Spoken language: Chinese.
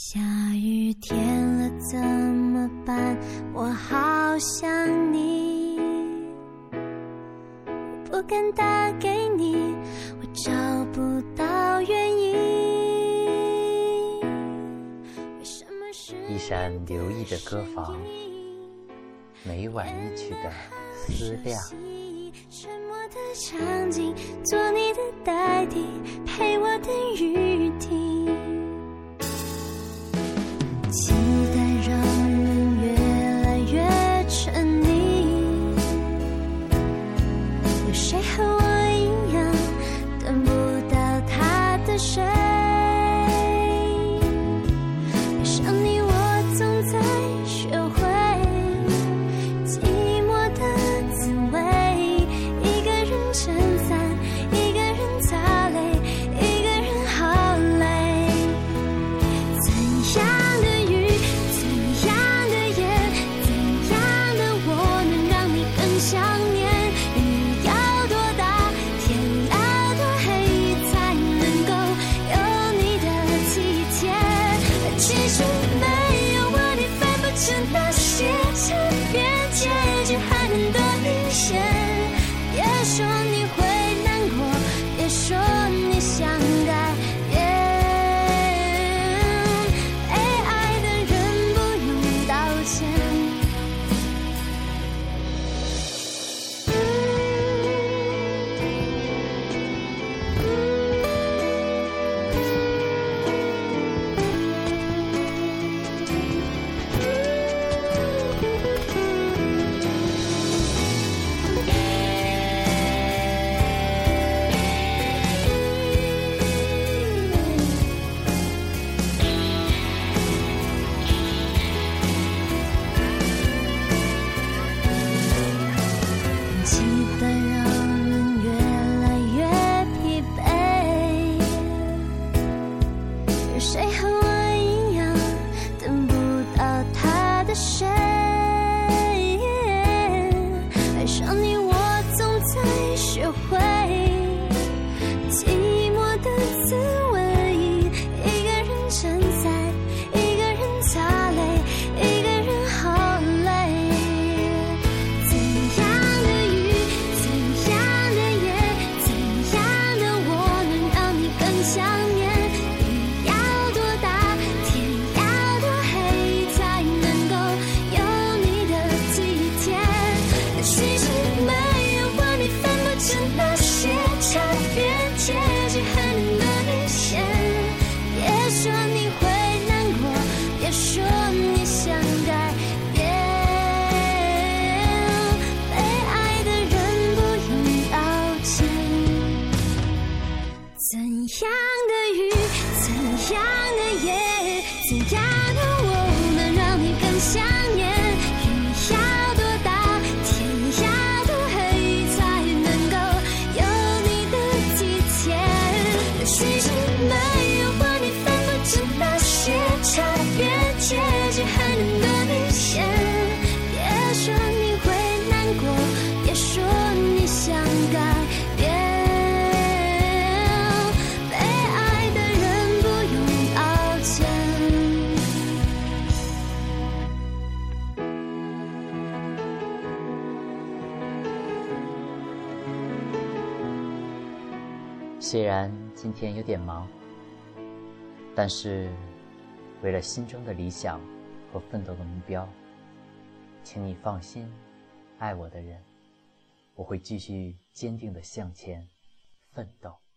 下雨天了怎么办？我好想你。不敢打给你，我找不到原因。一扇流溢的歌房，每晚一曲的思量。沉默的场景，做你的代替，陪我等雨停。几个。谁和我一样等不到他的谁爱上你虽然今天有点忙但是为了心中的理想和奋斗的目标请你放心爱我的人我会继续坚定的向前奋斗。